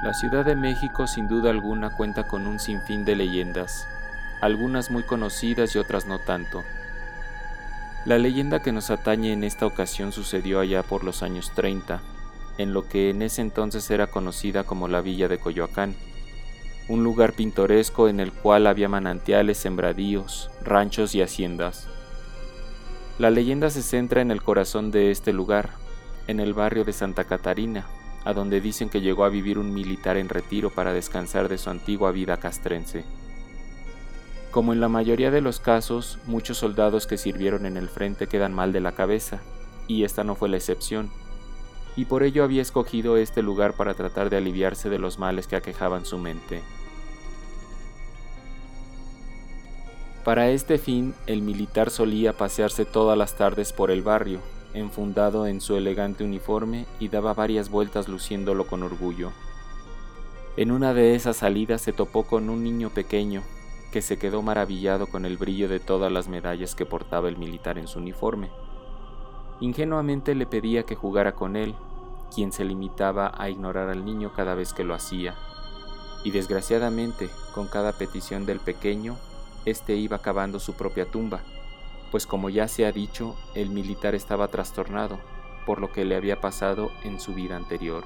La Ciudad de México sin duda alguna cuenta con un sinfín de leyendas, algunas muy conocidas y otras no tanto. La leyenda que nos atañe en esta ocasión sucedió allá por los años 30, en lo que en ese entonces era conocida como la villa de Coyoacán, un lugar pintoresco en el cual había manantiales, sembradíos, ranchos y haciendas. La leyenda se centra en el corazón de este lugar, en el barrio de Santa Catarina, a donde dicen que llegó a vivir un militar en retiro para descansar de su antigua vida castrense. Como en la mayoría de los casos, muchos soldados que sirvieron en el frente quedan mal de la cabeza, y esta no fue la excepción, y por ello había escogido este lugar para tratar de aliviarse de los males que aquejaban su mente. Para este fin, el militar solía pasearse todas las tardes por el barrio, enfundado en su elegante uniforme y daba varias vueltas luciéndolo con orgullo. En una de esas salidas se topó con un niño pequeño, que se quedó maravillado con el brillo de todas las medallas que portaba el militar en su uniforme. Ingenuamente le pedía que jugara con él, quien se limitaba a ignorar al niño cada vez que lo hacía, y desgraciadamente, con cada petición del pequeño, este iba cavando su propia tumba, pues como ya se ha dicho, el militar estaba trastornado por lo que le había pasado en su vida anterior.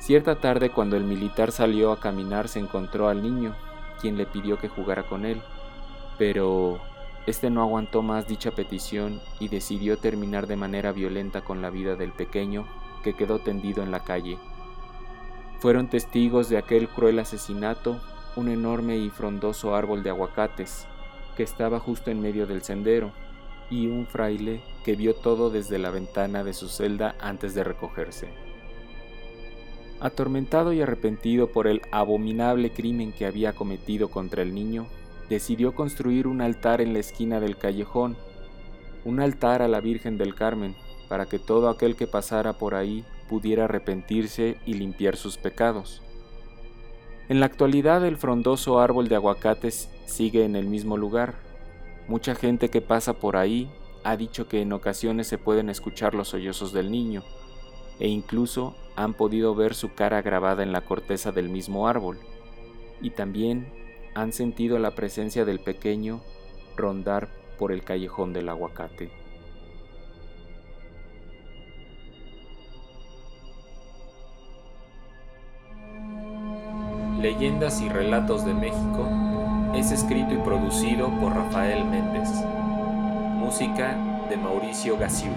Cierta tarde cuando el militar salió a caminar se encontró al niño, quien le pidió que jugara con él, pero este no aguantó más dicha petición y decidió terminar de manera violenta con la vida del pequeño que quedó tendido en la calle. Fueron testigos de aquel cruel asesinato un enorme y frondoso árbol de aguacates que estaba justo en medio del sendero y un fraile que vio todo desde la ventana de su celda antes de recogerse. Atormentado y arrepentido por el abominable crimen que había cometido contra el niño, decidió construir un altar en la esquina del callejón, un altar a la Virgen del Carmen, para que todo aquel que pasara por ahí pudiera arrepentirse y limpiar sus pecados. En la actualidad el frondoso árbol de aguacates sigue en el mismo lugar. Mucha gente que pasa por ahí ha dicho que en ocasiones se pueden escuchar los sollozos del niño, e incluso han podido ver su cara grabada en la corteza del mismo árbol, y también han sentido la presencia del pequeño rondar por el callejón del aguacate. Leyendas y Relatos de México es escrito y producido por Rafael Méndez. Música de Mauricio Gasiuk.